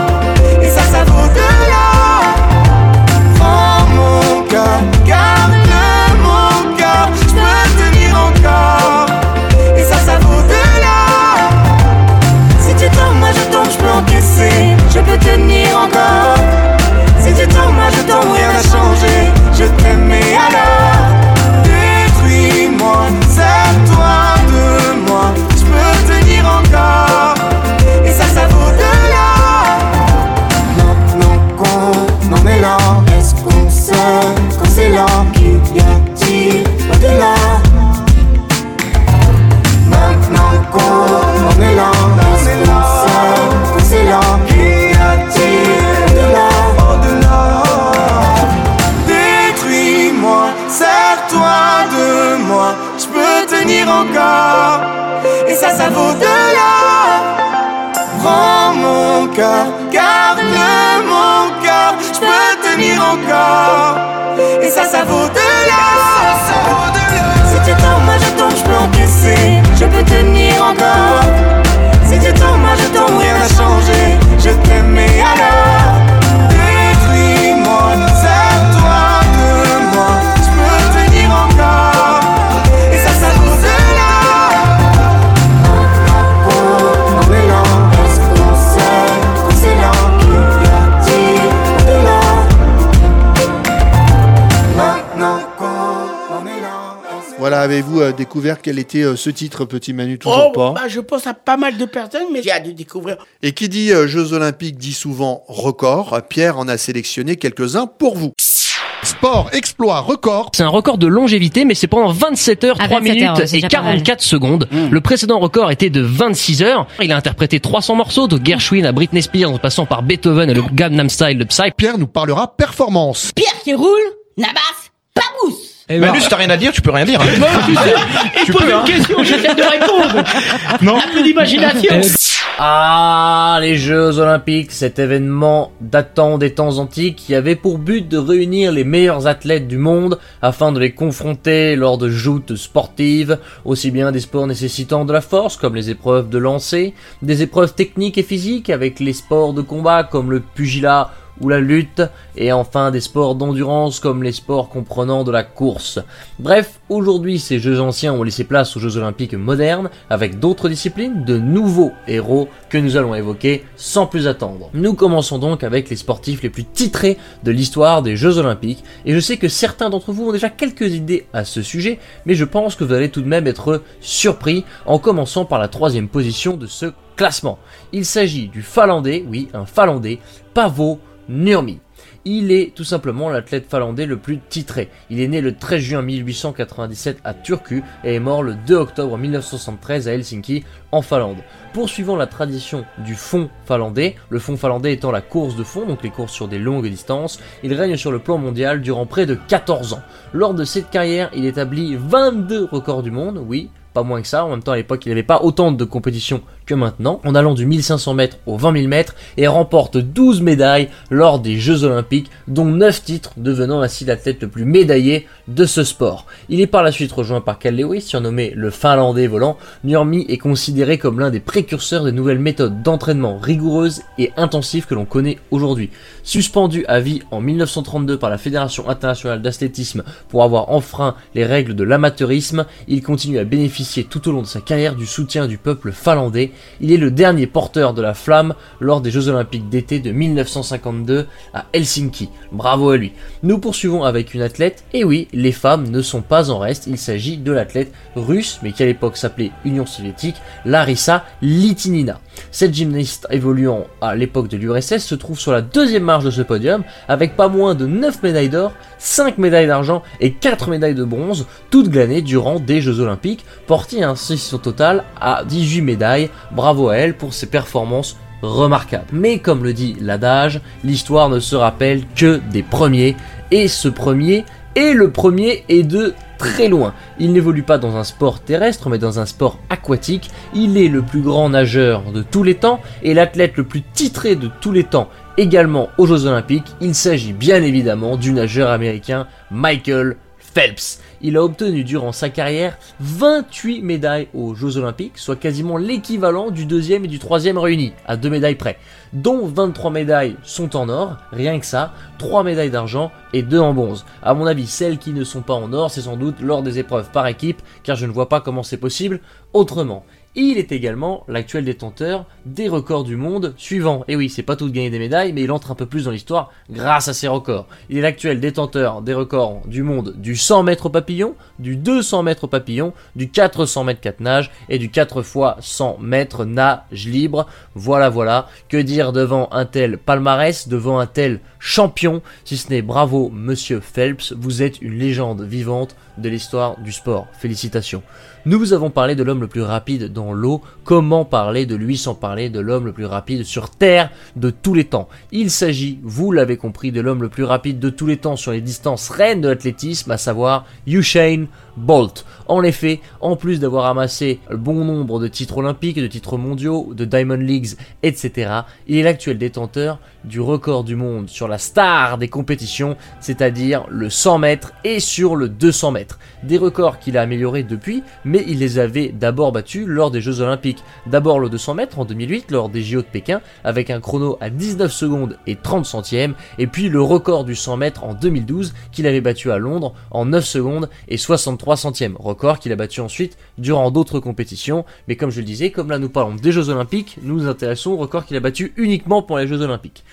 Découvert quel était euh, ce titre, petit Manu Toujours Oh, pas. bah, je pense à pas mal de personnes, mais j'ai hâte de découvrir. Et qui dit euh, Jeux Olympiques dit souvent record. Pierre en a sélectionné quelques-uns pour vous. Sport, exploit, record. C'est un record de longévité, mais c'est pendant 27 heures, Ah, 3 27 minutes heures, et déjà pas mal. 44 secondes. Le précédent record était de 26 heures. Il a interprété 300 morceaux, de Gershwin à Britney Spears, en passant par Beethoven et le Gangnam Style de Psy. Pierre nous parlera performance. Pierre qui roule, Nabas, pas mousse. Manu, si t'as rien à dire, tu peux rien dire. hein. Non, tu sais, [LAUGHS] il Tu pose peux, une hein. question, j'essaie de répondre. [LAUGHS] Non. Un peu d'imagination. Ah, les Jeux Olympiques, cet événement datant des temps antiques qui avait pour but de réunir les meilleurs athlètes du monde afin de les confronter lors de joutes sportives, aussi bien des sports nécessitant de la force comme les épreuves de lancer, des épreuves techniques et physiques avec les sports de combat comme le pugilat ou la lutte, et enfin des sports d'endurance comme les sports comprenant de la course. Bref, aujourd'hui ces Jeux anciens ont laissé place aux Jeux olympiques modernes, avec d'autres disciplines, de nouveaux héros que nous allons évoquer sans plus attendre. Nous commençons donc avec les sportifs les plus titrés de l'histoire des Jeux olympiques, et je sais que certains d'entre vous ont déjà quelques idées à ce sujet, mais je pense que vous allez tout de même être surpris en commençant par la troisième position de ce classement. Il s'agit du Finlandais, oui, un Finlandais, Pavo Nurmi. Il est tout simplement l'athlète finlandais le plus titré. Il est né le 13 juin 1897 à Turku et est mort le 2 octobre 1973 à Helsinki, en Finlande. Poursuivant la tradition du fond finlandais, le fond finlandais étant la course de fond, donc les courses sur des longues distances, il règne sur le plan mondial durant près de 14 ans. Lors de cette carrière, il établit 22 records du monde, oui, pas moins que ça. En même temps, à l'époque, il n'y avait pas autant de compétitions que maintenant, en allant du 1500 mètres au 20 000 mètres, et remporte 12 médailles lors des Jeux Olympiques, dont 9 titres, devenant ainsi l'athlète le plus médaillé de ce sport. Il est par la suite rejoint par Cal Lewis, surnommé le Finlandais volant. Nurmi est considéré comme l'un des précurseurs des nouvelles méthodes d'entraînement rigoureuses et intensives que l'on connaît aujourd'hui. Suspendu à vie en 1932 par la Fédération internationale d'athlétisme pour avoir enfreint les règles de l'amateurisme, il continue à bénéficier tout au long de sa carrière du soutien du peuple finlandais. Il est le dernier porteur de la flamme lors des Jeux Olympiques d'été de 1952 à Helsinki. Bravo à lui. Nous poursuivons avec une athlète, et oui, les femmes ne sont pas en reste, il s'agit de l'athlète russe, mais qui à l'époque s'appelait Union soviétique, Larissa Litinina. Cette gymnaste évoluant à l'époque de l'URSS se trouve sur la deuxième marche de ce podium, avec pas moins de 9 médailles d'or, 5 médailles d'argent et 4 médailles de bronze, toutes glanées durant des Jeux Olympiques, portant ainsi son total à 18 médailles. Bravo à elle pour ses performances remarquables. Mais comme le dit l'adage, l'histoire ne se rappelle que des premiers, et ce premier est le premier et de très loin. Il n'évolue pas dans un sport terrestre, mais dans un sport aquatique. Il est le plus grand nageur de tous les temps et l'athlète le plus titré de tous les temps également aux Jeux Olympiques. Il s'agit bien évidemment du nageur américain Michael Phelps. Il a obtenu durant sa carrière 28 médailles aux Jeux Olympiques, soit quasiment l'équivalent du deuxième et du troisième réunis, à deux médailles près, dont 23 médailles sont en or, rien que ça, 3 médailles d'argent et 2 en bronze. À mon avis, celles qui ne sont pas en or, c'est sans doute lors des épreuves par équipe, car je ne vois pas comment c'est possible autrement. Il est également l'actuel détenteur des records du monde suivants. Et oui, c'est pas tout de gagner des médailles, mais il entre un peu plus dans l'histoire grâce à ses records. Il est l'actuel détenteur des records du monde du 100 mètres papillon, du 200 mètres papillon, du 400 mètres 4 nage et du 4 fois 100 mètres nage libre. Voilà, voilà. Que dire devant un tel palmarès, devant un tel champion, si ce n'est bravo monsieur Phelps, vous êtes une légende vivante de l'histoire du sport. Félicitations. Nous vous avons parlé de l'homme le plus rapide dans l'eau. Comment parler de lui sans parler de l'homme le plus rapide sur Terre de tous les temps? Il s'agit, vous l'avez compris, de l'homme le plus rapide de tous les temps sur les distances reines de l'athlétisme, à savoir Usain Bolt. En effet, en plus d'avoir amassé le bon nombre de titres olympiques, de titres mondiaux, de Diamond Leagues, etc., il est l'actuel détenteur du record du monde sur la star des compétitions, c'est-à-dire le 100 mètres et sur le 200 mètres. Des records qu'il a améliorés depuis, mais il les avait d'abord battus lors des Jeux Olympiques. D'abord le 200 mètres en 2008 lors des JO de Pékin avec un chrono à 19 secondes et 30 centièmes, et puis le record du 100 mètres en 2012 qu'il avait battu à Londres en 9 secondes et 63 centièmes, record qu'il a battu ensuite durant d'autres compétitions. Mais comme je le disais, comme là nous parlons des Jeux Olympiques, nous nous intéressons au record qu'il a battu uniquement pour les Jeux Olympiques.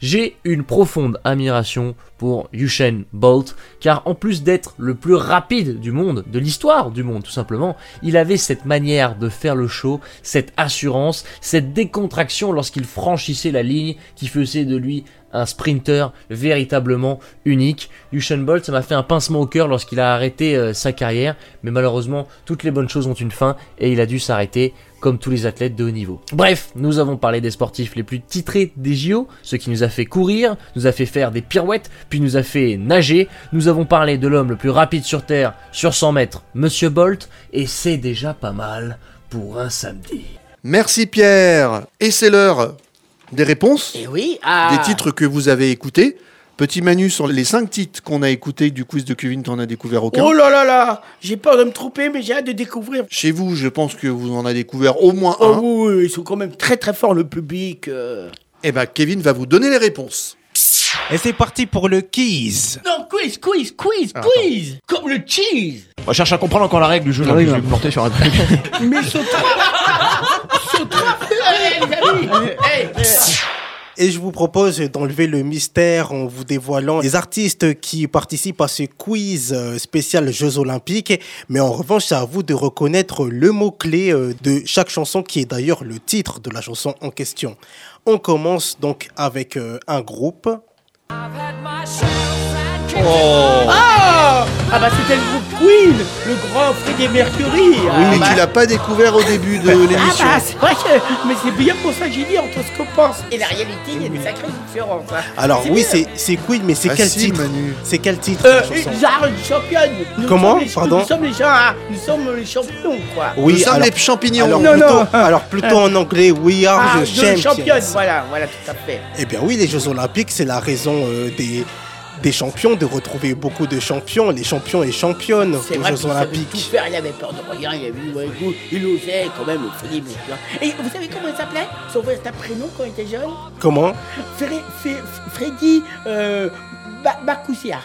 J'ai une profonde admiration pour Usain Bolt, car en plus d'être le plus rapide du monde, de l'histoire du monde tout simplement, il avait cette manière de faire le show, cette assurance, cette décontraction lorsqu'il franchissait la ligne qui faisait de lui un sprinter véritablement unique. Usain Bolt, ça m'a fait un pincement au cœur lorsqu'il a arrêté euh, sa carrière, mais malheureusement, toutes les bonnes choses ont une fin et il a dû s'arrêter comme tous les athlètes de haut niveau. Bref, nous avons parlé des sportifs les plus titrés des JO, ce qui nous a fait courir, nous a fait faire des pirouettes, puis nous a fait nager. Nous avons parlé de l'homme le plus rapide sur Terre sur 100 mètres, Monsieur Bolt, et c'est déjà pas mal pour un samedi. Merci Pierre. Et c'est l'heure des réponses. Et oui, ah. Des titres que vous avez écoutés. Petit Manu, sur les 5 titres qu'on a écoutés du quiz de Kevin, t'en as découvert aucun? Oh là là là J'ai peur de me tromper, mais j'ai hâte de découvrir. Chez vous, je pense que vous en avez découvert au moins Oh un. oui, oui, ils sont quand même très très forts, le public. euh. Eh ben, Kevin va vous donner les réponses. Et c'est parti pour le quiz. Non, quiz, quiz, quiz, Ah, quiz Comme le cheese On cherche à comprendre encore la règle du jeu. là, Ah oui, je vais me porter sur un truc. [LAUGHS] Mais sont trop... Hey, les amis Hey, hey. Et je vous propose d'enlever le mystère en vous dévoilant les artistes qui participent à ce quiz euh, spécial Jeux Olympiques. Mais en revanche, c'est à vous de reconnaître le mot-clé euh, de chaque chanson, qui est d'ailleurs le titre de la chanson en question. On commence donc avec euh, un groupe. I've had my share Ah Ah bah c'était le groupe Queen, le grand Freddie Mercury Oui, Ah mais bah- tu l'as pas découvert au début de Ah l'émission. bah c'est vrai que... Mais c'est bien pour ça que j'ai dit entre ce qu'on pense et la réalité, il y a des sacrées différences. hein. Alors oui, c'est c'est Queen, mais c'est Ah quel si, titre Manu. C'est quel titre Euh, genre championne Nous Comment sommes les- Pardon Nous sommes les gens, hein, nous sommes les champions quoi Oui, Nous sommes alors- les champignons. Alors, Non, plutôt, non. alors plutôt en anglais, We are Ah, the champions. championne, voilà, voilà tout à fait. Eh bien oui, les Jeux Olympiques, c'est la raison euh, des, des champions, de retrouver beaucoup de champions, les champions et championnes C'est aux vrai Jeux savait tout Olympiques. faire, il avait peur de rien, il avait eu ouais, goût, il osait quand même, Mercury. Et vous savez comment il s'appelait? Son vrai prénom quand il était jeune? Comment? Freddy euh, Ba-. Bakusia.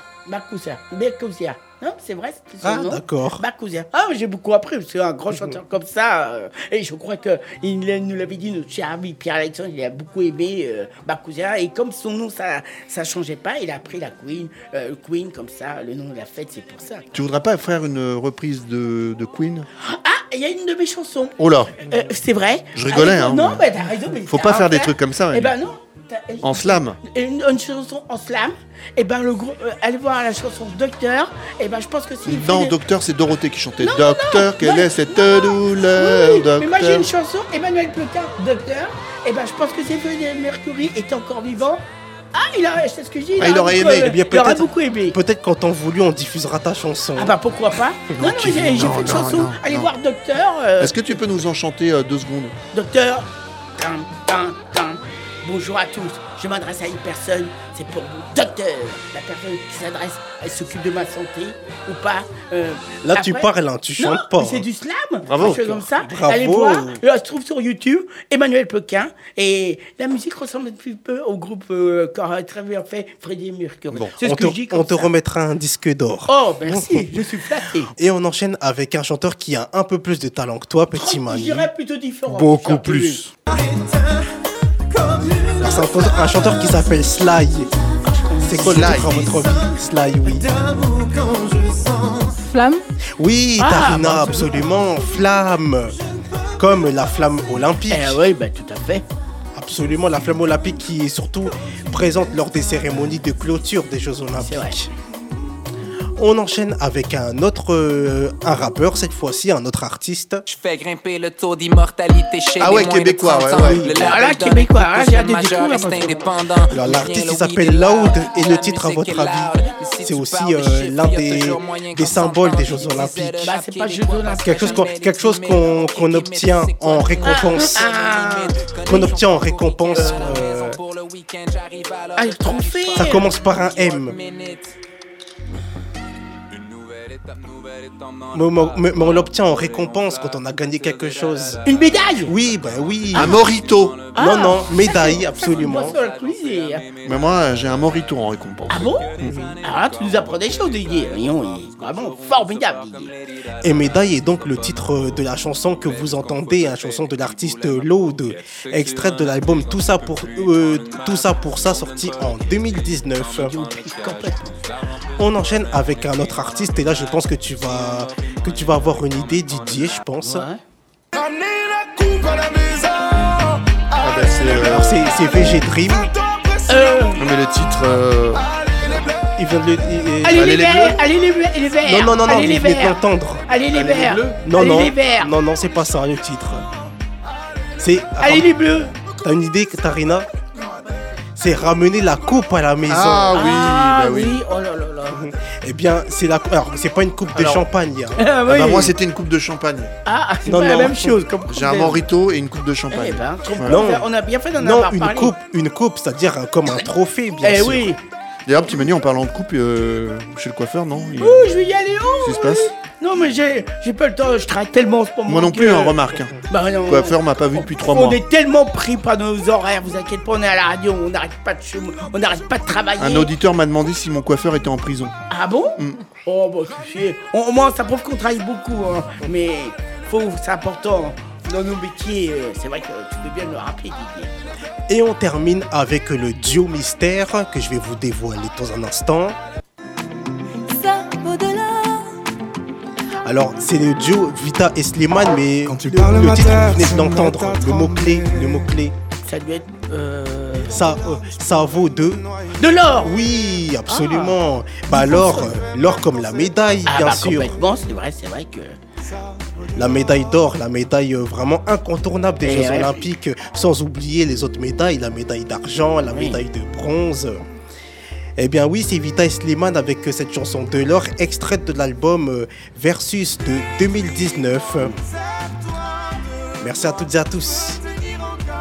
Non, c'est vrai, c'est son Ah, d'accord. Bakusia. Ah, j'ai beaucoup appris, c'est un grand chanteur comme ça. euh, et je crois que il nous l'avait dit, notre cher ami Pierre-Alexandre, il a beaucoup aimé euh, Bakusia. Et comme son nom, ça ça changeait pas, il a pris la Queen, euh, Queen comme ça, le nom de la fête, c'est pour ça. Tu voudrais pas faire une reprise de, de Queen? Ah, il y a une de mes chansons. Oh là Euh, c'est vrai Je rigolais, Avec- hein, Non, mais- bah t'as raison, mais Faut pas faire des trucs comme ça, Eh ben non. En slam une, une chanson en slam, et ben le groupe, euh, allez voir la chanson Docteur, et ben je pense que si. Non, docteur, c'est Dorothée qui chantait. Non, docteur, non, quelle est cette douleur, Oui, mais moi j'ai docteur une chanson, Emmanuel Plecard, Docteur, et ben je pense que si Freddie Mercury était encore vivant, ah il a, c'est ce que je dis, Ah, il aurait aimé. euh, Eh bien, il aurait peut-être- beaucoup aimé. Peut-être qu'en temps voulu, on diffusera ta chanson. Ah bah pourquoi pas [LAUGHS] Non, non, j'ai fait une non, chanson, non, allez non. voir Docteur. euh, Est-ce que tu peux nous en chanter euh, deux secondes? Docteur. Bonjour à tous. Je m'adresse à une personne, c'est pour vous. Docteur, la personne qui s'adresse, elle s'occupe de ma santé ou pas euh, Là, tu parles, hein, tu Non, chantes pas. C'est du slam. Bravo. Un chose comme ça. Bravo. Allez voir. Là, se trouve sur YouTube, Emmanuel Pequin. Et la musique ressemble un petit peu au groupe euh, qu'aurait très bien fait Freddie Mercury. c'est ce on que te, je dis on te remettra un disque d'or. Oh, merci, je suis flatté. Et on enchaîne avec un chanteur qui a un peu plus de talent que toi, Petit Je Manu. dirais plutôt différent. Beaucoup peu plus. Alors, C'est un, chanteur- un chanteur qui s'appelle Sly. C'est quoi le Sly. titre à votre avis Sly, oui. Flamme Oui, Ah, Tarina, bah, absolument. Flamme. Comme la flamme olympique. Eh oui, bah, tout à fait. Absolument, la flamme olympique qui est surtout présente lors des cérémonies de clôture des Jeux Olympiques. On enchaîne avec un autre, euh, un rappeur cette fois-ci, un autre artiste. Je fais grimper le taux d'immortalité chez Ah les ouais, de québécois, 30 ouais, ouais. Le Ah, là, québécois, hein, j'ai le hâte de majeur découvrir reste parce que- indépendant. Alors Ou l'artiste il s'appelle Loud et le titre à votre avis c'est aussi euh, l'un des, des symboles des s'entende. Jeux Olympiques. Bah, c'est pas Jeux Olympiques. Quelque chose qu'on quelque chose qu'on qu'on obtient en récompense. Qu'on obtient en récompense. euh, Ah, le trophée ça commence par un M. Mais, mais- mais- mais on l'obtient en récompense quand on a gagné quelque chose. Une médaille Oui, ben oui. Un morito Non, non, médaille, absolument. Mais moi, j'ai un morito en récompense. Ah bon? Alors là, tu nous apprends des choses, Didier. Voyons, il est vraiment formidable, Didier. Et Médaille est donc le titre de la chanson que vous entendez, la chanson de l'artiste Load, extraite de l'album Tout ça pour euh, Tout ça pour ça sorti en 2019. On enchaîne avec un autre artiste et là je pense que tu vas que tu vas avoir une idée Didier, je pense. Ah bah, c'est, euh, Alors c'est c'est VG Dream. Non, mais le titre. euh, Il vient de le. il- Allez, les verts Allez, les verts les verts Non non non non, Allez, les vous venez de verts l'entendre. Allez, les verts Non Allez, non. les verts Non non, c'est pas ça le titre. C'est Allez, les bleus T'as une idée, Tarina? C'est ramener la coupe à la maison. Ah oui, Ah bah oui. oui, oh là là là. [LAUGHS] Eh bien, c'est la. Alors, c'est pas une coupe de champagne. hein. [LAUGHS] Ah Ah oui. bah, moi, c'était une coupe de champagne. Ah, c'est Non, pas la non. même chose. Comme J'ai un morito et une coupe de champagne. Eh ben, Ouais. Non. on a bien fait d'en Non, avoir une parlé. coupe, une coupe, c'est-à-dire comme un trophée, bien Eh sûr. oui. D'ailleurs, petit menu en parlant de coupe, euh, chez le coiffeur, non? Il- Ouh, je vais y aller. Oh, Qu'est-ce qui se passe? Non, mais j'ai j'ai pas le temps. Je travaille tellement en ce moment. Moi non que- plus, hein, remarque. hein. Bah non. Le coiffeur m'a pas vu depuis trois On mois. est tellement pris par nos horaires, vous inquiétez pas, on est à la radio, on n'arrête pas de chum- on n'arrête pas de travailler. Un auditeur m'a demandé si mon coiffeur était en prison. Ah bon Mm. Oh bah tu sais, on- au moins ça prouve qu'on travaille beaucoup, hein. mais faut, c'est important. Dans nos métiers, euh, c'est vrai que tu peux bien le rappeler, Didier. Et on termine avec le duo mystère que je vais vous dévoiler dans un instant. Alors, c'est le duo Vita et Slimane, mais le, parles le titre, vous venez tu d'entendre, le mot-clé, le mot-clé. Ça doit être. Euh... Ça, euh, ça vaut de... De l'or Oui, absolument. Bah l'or, euh, l'or comme la médaille, Ah bien bah sûr. complètement, c'est vrai, c'est vrai que. La médaille d'or, la médaille euh, vraiment incontournable des Eh Jeux ouais. Olympiques, sans oublier les autres médailles, la médaille d'argent, la Oui. médaille de bronze. Eh bien oui, c'est Vita et Slimane avec euh, cette chanson de l'or, extraite de l'album euh, Versus de 2019. Merci à toutes et à tous.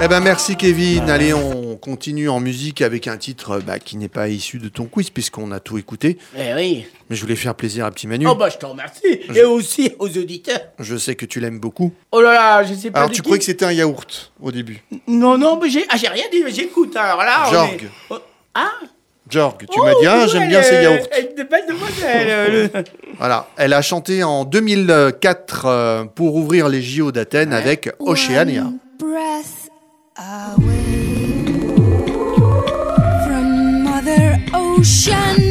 Eh ben merci Kevin. Allez, on continue en musique avec un titre bah, qui n'est pas issu de ton quiz puisqu'on a tout écouté. Eh oui. Mais je voulais faire plaisir à Petit Manu. Oh bah je te remercie. Et aussi aux auditeurs. Je sais que tu l'aimes beaucoup. Oh là là, je sais pas. Alors de tu qui. croyais que c'était un yaourt au début? Non, non, mais j'ai ah, j'ai rien dit, mais j'écoute. Alors là, on Jorg. est- Oh, Ah Jorg, tu m'as dit ah j'aime bien ces yaourts. Elle de belle demoiselle. le- [LAUGHS] Voilà, elle a chanté en 2004 euh, pour ouvrir les JO d'Athènes avec Oceania. breath away from Mother Oceania.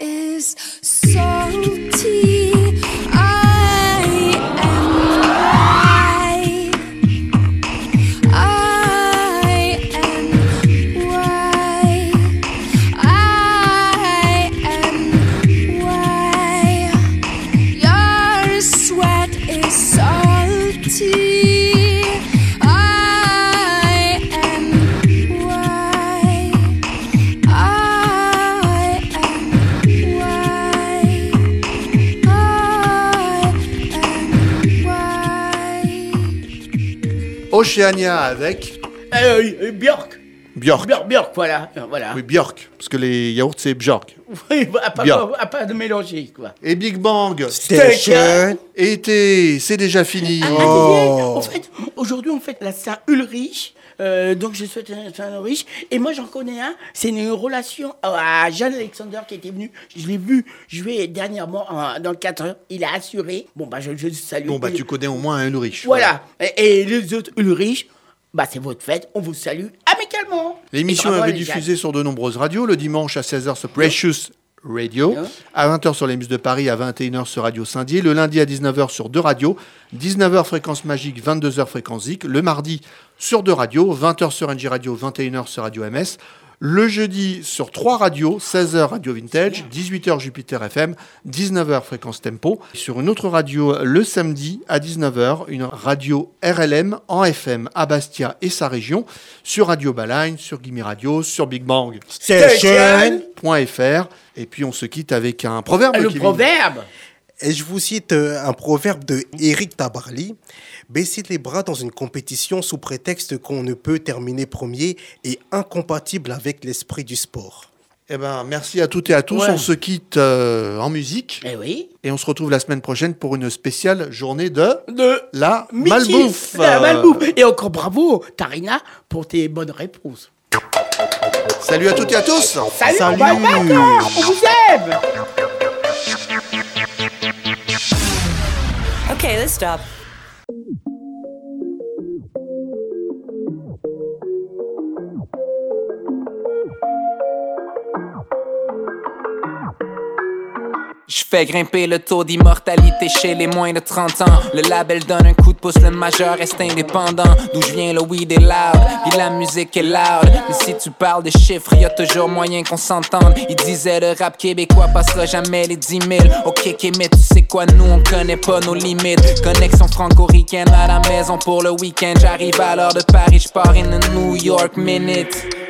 Is Oceania avec Euh, euh, Björk. Björk. Björk, Björk, voilà. euh, voilà. Oui, Björk, parce que les yaourts c'est Björk. Oui, à pas, Björk. à pas de mélanger, quoi. Et Big Bang Station. Été, c'est déjà fini. En fait, aujourd'hui, on fête la Saint-Ulrich. Euh, donc, je souhaite un Saint-Ulrich. Et moi, j'en connais un. C'est une relation à Jeanne Alexander qui était venu. Je l'ai vu jouer dernièrement euh, dans le 4 heures. Il a assuré. Bon, bah, je, je salue. Bon, bah, tu connais au moins un Ulrich. Voilà. Et, et les autres Ulrich, bah, c'est votre fête. On vous salue amicalement. L'émission les rediffusée sur de nombreuses radios. Le dimanche à 16h sur Precious Radio. À 20h sur les Mus de Paris, à 21h sur Radio Saint-Dié. Le lundi à 19h sur deux radios. 19h fréquence magique, 22h fréquence zik. Le mardi sur deux radios. 20h sur NG Radio, 21h sur Radio MS. Le jeudi sur trois radios, 16h Radio Vintage, 18h Jupiter FM, 19h Fréquence Tempo. Sur une autre radio le samedi à 19h, une radio RLM en FM à Bastia et sa région, sur Radio Balagne, sur Gimme Radio, sur Big Bang Station.fr. Et puis on se quitte avec un proverbe. Le Kevin. proverbe Et je vous cite euh, un proverbe de Éric Tabarly. Baisser les bras dans une compétition sous prétexte qu'on ne peut terminer premier est incompatible avec l'esprit du sport. Eh ben, merci à toutes et à tous. Ouais. On se quitte euh, en musique. Eh oui. Et on se retrouve la semaine prochaine pour une spéciale journée de, de la Mickey, malbouffe. La malbouffe. Et encore bravo, Tarina, pour tes bonnes réponses. Salut à toutes et à tous. Salut, on va pas encore, on vous aime. Okay, let's stop. Je fais grimper le taux d'immortalité chez les moins de 30 ans. Le label donne un coup de pouce, le majeur reste indépendant. D'où je viens, le weed est loud, puis la musique est loud. Mais si tu parles de chiffres, y toujours moyen qu'on s'entende. Il disait le rap québécois passera jamais les 10 000. Ok, ok, mais tu sais quoi, nous on connaît pas nos limites. Connexion franco-ricaine à la maison pour le week-end. J'arrive à l'heure de Paris, je pars in a New York minute.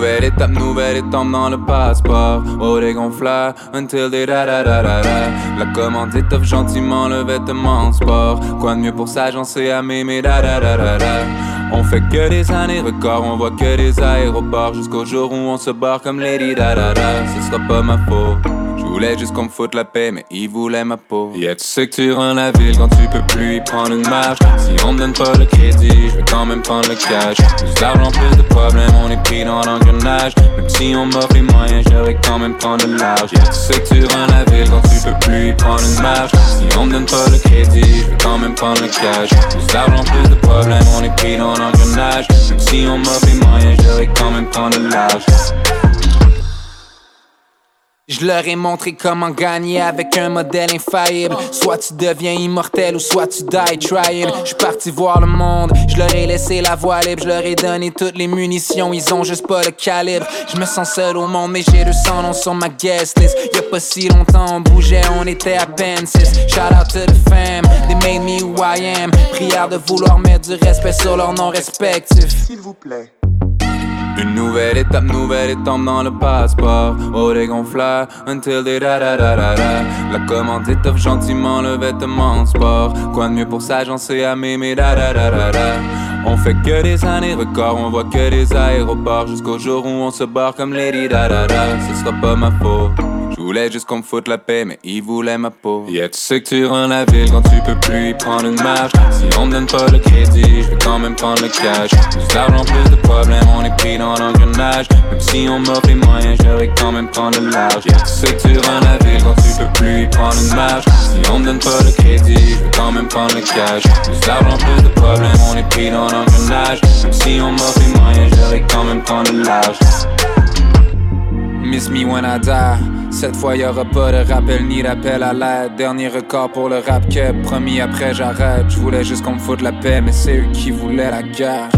Nouvelle étape, nouvelle étape dans le passeport. Oh, des gonfleurs, until des da da da da da. La commande étoffe gentiment le vêtement en sport. Quoi de mieux pour s'agencer à m'aimer da da da da da. On fait que des années records, on voit que des aéroports. Jusqu'au jour où on se barre comme Lady da da da. Ce sera pas ma faute. Je voulais juste qu'on me foute la paix, mais il voulait ma peau. Yeah, tu sais que tu rends la ville quand tu peux plus y prendre une marche? Si on me donne pas le crédit, je vais quand même prendre le cash. Plus d'argent, plus de problèmes, on est pris dans l'engrenage. Même si on m'offre les moyens, j'aurais quand même prendre le large. Yeah, tu sais que tu rends la ville quand tu peux plus y prendre une marche? Si on me donne pas le crédit, je vais quand même prendre le cash. Plus d'argent, plus de problèmes, on est pris dans l'engrenage. Même si on m'offre les moyens, j'aurais quand même prendre le large. Je leur ai montré comment gagner avec un modèle infaillible. Soit tu deviens immortel ou soit tu die trying. Je suis parti voir le monde, je leur ai laissé la voie libre, je leur ai donné toutes les munitions, ils ont juste pas le calibre. Je me sens seul au monde, mais j'ai 200 noms sur ma guest list. Y'a pas si longtemps, on bougeait, on était à peine. Shout out to the fam, they made me who I am. Prière de vouloir mettre du respect sur leur nom respectif. S'il vous plaît. Une nouvelle étape, nouvelle étape dans le passeport. Oh, des gonfleurs, until they da da da da da. La commande étoffe gentiment le vêtement en sport. Quoi de mieux pour s'agencer à m'aimer, da da da da da. On fait que des années records, on voit que des aéroports. Jusqu'au jour où on se barre comme Lady da da da. Sera pas ma faute. Je voulais juste qu'on me foute la paix, mais ils voulaient ma peau. Yeah, tu sais que tu rends la ville quand tu peux plus y prendre une marche. Si on me donne pas le crédit, je vais quand même prendre le cash. Plus d'argent, plus de problèmes, on est pris dans l'engrenage. Même si on m'offre les moyens, je vais quand même prendre le large. Yeah, tu sais que tu rends la ville quand tu peux plus y prendre une marche. Si on me donne pas le crédit, je vais quand même prendre le cash. Plus d'argent, plus de problèmes, on est pris dans l'engrenage. Même si on m'offre les moyens, je vais quand même prendre le large. Miss me when I die. Cette fois y'aura pas de rappel ni d'appel à l'aide. Dernier record pour le rap que promis après j'arrête. Je voulais juste qu'on me foute la paix, mais c'est eux qui voulaient la guerre.